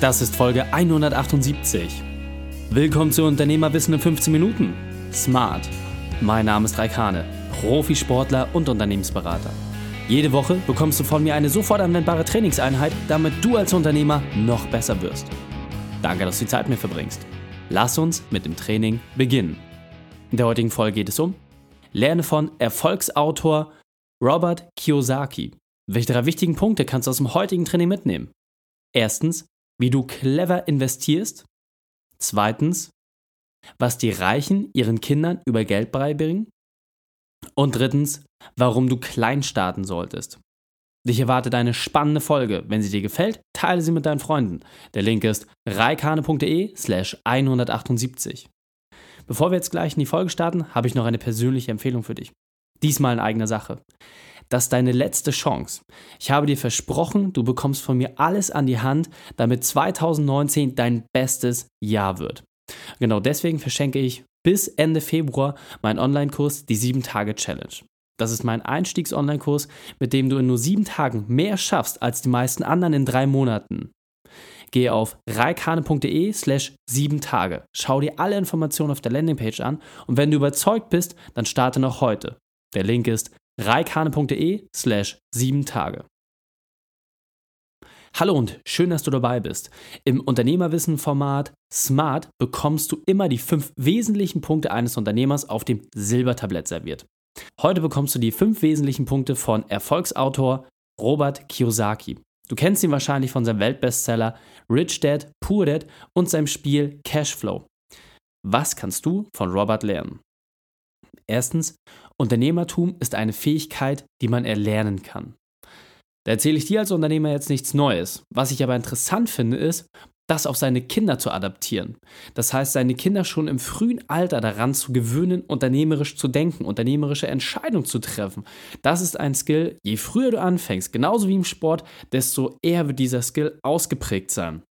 Das ist Folge 178. Willkommen zu Unternehmerwissen in 15 Minuten. Smart. Mein Name ist Raikane, Profisportler und Unternehmensberater. Jede Woche bekommst du von mir eine sofort anwendbare Trainingseinheit, damit du als Unternehmer noch besser wirst. Danke, dass du die Zeit mit mir verbringst. Lass uns mit dem Training beginnen. In der heutigen Folge geht es um Lerne von Erfolgsautor Robert Kiyosaki. Welche drei wichtigen Punkte kannst du aus dem heutigen Training mitnehmen? Erstens, wie du clever investierst. Zweitens, was die Reichen ihren Kindern über Geld beibringen. Und drittens, warum du klein starten solltest. Dich erwartet eine spannende Folge. Wenn sie dir gefällt, teile sie mit deinen Freunden. Der Link ist reikane.de slash 178. Bevor wir jetzt gleich in die Folge starten, habe ich noch eine persönliche Empfehlung für dich. Diesmal in eigener Sache. Das ist deine letzte Chance. Ich habe dir versprochen, du bekommst von mir alles an die Hand, damit 2019 dein bestes Jahr wird. Genau deswegen verschenke ich bis Ende Februar meinen Online-Kurs Die 7-Tage-Challenge. Das ist mein Einstiegs-Online-Kurs, mit dem du in nur sieben Tagen mehr schaffst als die meisten anderen in drei Monaten. Gehe auf reikane.de slash sieben Tage. Schau dir alle Informationen auf der Landingpage an und wenn du überzeugt bist, dann starte noch heute. Der Link ist reikane.de slash sieben Tage. Hallo und schön, dass du dabei bist. Im Unternehmerwissen-Format Smart bekommst du immer die fünf wesentlichen Punkte eines Unternehmers auf dem Silbertablett serviert. Heute bekommst du die fünf wesentlichen Punkte von Erfolgsautor Robert Kiyosaki. Du kennst ihn wahrscheinlich von seinem Weltbestseller Rich Dad, Poor Dad und seinem Spiel Cashflow. Was kannst du von Robert lernen? Erstens, Unternehmertum ist eine Fähigkeit, die man erlernen kann. Da erzähle ich dir als Unternehmer jetzt nichts Neues. Was ich aber interessant finde, ist, das auf seine Kinder zu adaptieren. Das heißt, seine Kinder schon im frühen Alter daran zu gewöhnen, unternehmerisch zu denken, unternehmerische Entscheidungen zu treffen. Das ist ein Skill, je früher du anfängst, genauso wie im Sport, desto eher wird dieser Skill ausgeprägt sein.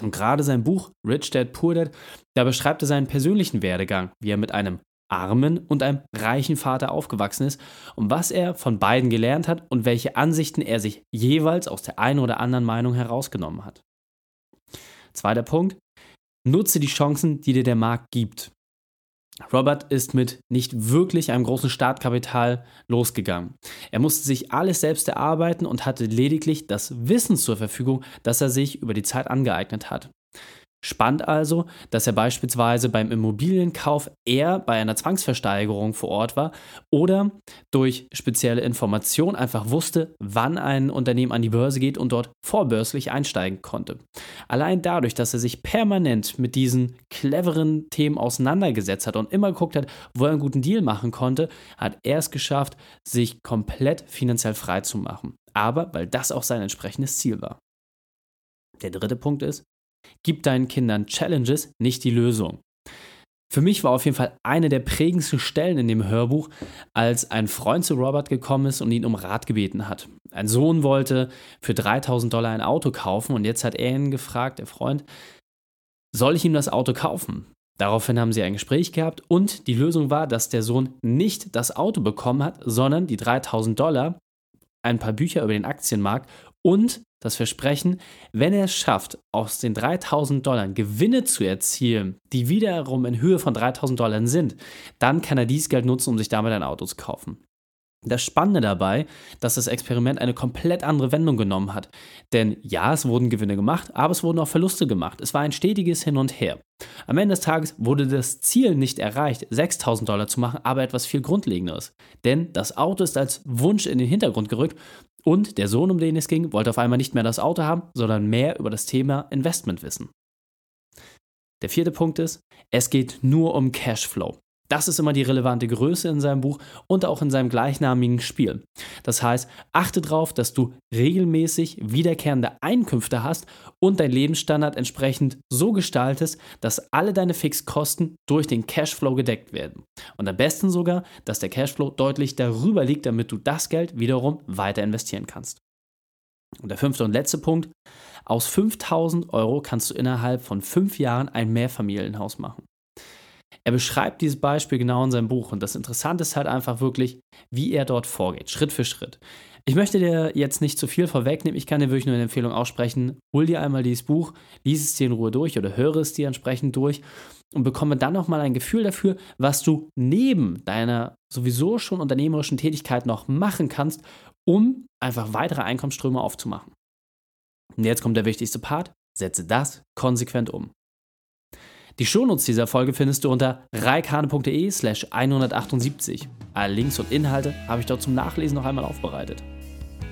Und gerade sein Buch Rich Dad Poor Dad, da beschreibt er seinen persönlichen Werdegang, wie er mit einem armen und einem reichen Vater aufgewachsen ist und was er von beiden gelernt hat und welche Ansichten er sich jeweils aus der einen oder anderen Meinung herausgenommen hat. Zweiter Punkt, nutze die Chancen, die dir der Markt gibt. Robert ist mit nicht wirklich einem großen Startkapital losgegangen. Er musste sich alles selbst erarbeiten und hatte lediglich das Wissen zur Verfügung, das er sich über die Zeit angeeignet hat. Spannend also, dass er beispielsweise beim Immobilienkauf eher bei einer Zwangsversteigerung vor Ort war oder durch spezielle Informationen einfach wusste, wann ein Unternehmen an die Börse geht und dort vorbörslich einsteigen konnte. Allein dadurch, dass er sich permanent mit diesen cleveren Themen auseinandergesetzt hat und immer geguckt hat, wo er einen guten Deal machen konnte, hat er es geschafft, sich komplett finanziell frei zu machen. Aber weil das auch sein entsprechendes Ziel war. Der dritte Punkt ist, Gib deinen Kindern Challenges, nicht die Lösung. Für mich war auf jeden Fall eine der prägendsten Stellen in dem Hörbuch, als ein Freund zu Robert gekommen ist und ihn um Rat gebeten hat. Ein Sohn wollte für 3000 Dollar ein Auto kaufen und jetzt hat er ihn gefragt, der Freund, soll ich ihm das Auto kaufen? Daraufhin haben sie ein Gespräch gehabt und die Lösung war, dass der Sohn nicht das Auto bekommen hat, sondern die 3000 Dollar, ein paar Bücher über den Aktienmarkt und das Versprechen, wenn er es schafft, aus den 3000 Dollar Gewinne zu erzielen, die wiederum in Höhe von 3000 Dollar sind, dann kann er dieses Geld nutzen, um sich damit ein Auto zu kaufen. Das Spannende dabei, dass das Experiment eine komplett andere Wendung genommen hat. Denn ja, es wurden Gewinne gemacht, aber es wurden auch Verluste gemacht. Es war ein stetiges Hin und Her. Am Ende des Tages wurde das Ziel nicht erreicht, 6000 Dollar zu machen, aber etwas viel Grundlegenderes. Denn das Auto ist als Wunsch in den Hintergrund gerückt und der Sohn, um den es ging, wollte auf einmal nicht mehr das Auto haben, sondern mehr über das Thema Investment wissen. Der vierte Punkt ist, es geht nur um Cashflow. Das ist immer die relevante Größe in seinem Buch und auch in seinem gleichnamigen Spiel. Das heißt, achte darauf, dass du regelmäßig wiederkehrende Einkünfte hast und dein Lebensstandard entsprechend so gestaltest, dass alle deine Fixkosten durch den Cashflow gedeckt werden. Und am besten sogar, dass der Cashflow deutlich darüber liegt, damit du das Geld wiederum weiter investieren kannst. Und der fünfte und letzte Punkt, aus 5000 Euro kannst du innerhalb von fünf Jahren ein Mehrfamilienhaus machen. Er beschreibt dieses Beispiel genau in seinem Buch und das Interessante ist halt einfach wirklich, wie er dort vorgeht, Schritt für Schritt. Ich möchte dir jetzt nicht zu viel vorwegnehmen. Ich kann dir wirklich nur eine Empfehlung aussprechen. Hol dir einmal dieses Buch, lies es dir in Ruhe durch oder höre es dir entsprechend durch und bekomme dann nochmal ein Gefühl dafür, was du neben deiner sowieso schon unternehmerischen Tätigkeit noch machen kannst, um einfach weitere Einkommensströme aufzumachen. Und jetzt kommt der wichtigste Part. Setze das konsequent um. Die Shownotes dieser Folge findest du unter reikane.de slash 178. Alle Links und Inhalte habe ich dort zum Nachlesen noch einmal aufbereitet.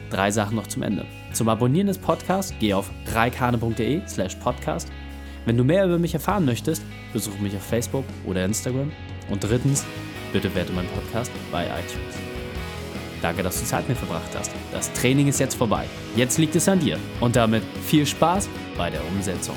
Drei Sachen noch zum Ende. Zum Abonnieren des Podcasts geh auf reikane.de slash podcast. Wenn du mehr über mich erfahren möchtest, besuche mich auf Facebook oder Instagram. Und drittens, bitte werte meinen Podcast bei iTunes. Danke, dass du Zeit mit verbracht hast. Das Training ist jetzt vorbei. Jetzt liegt es an dir. Und damit viel Spaß bei der Umsetzung.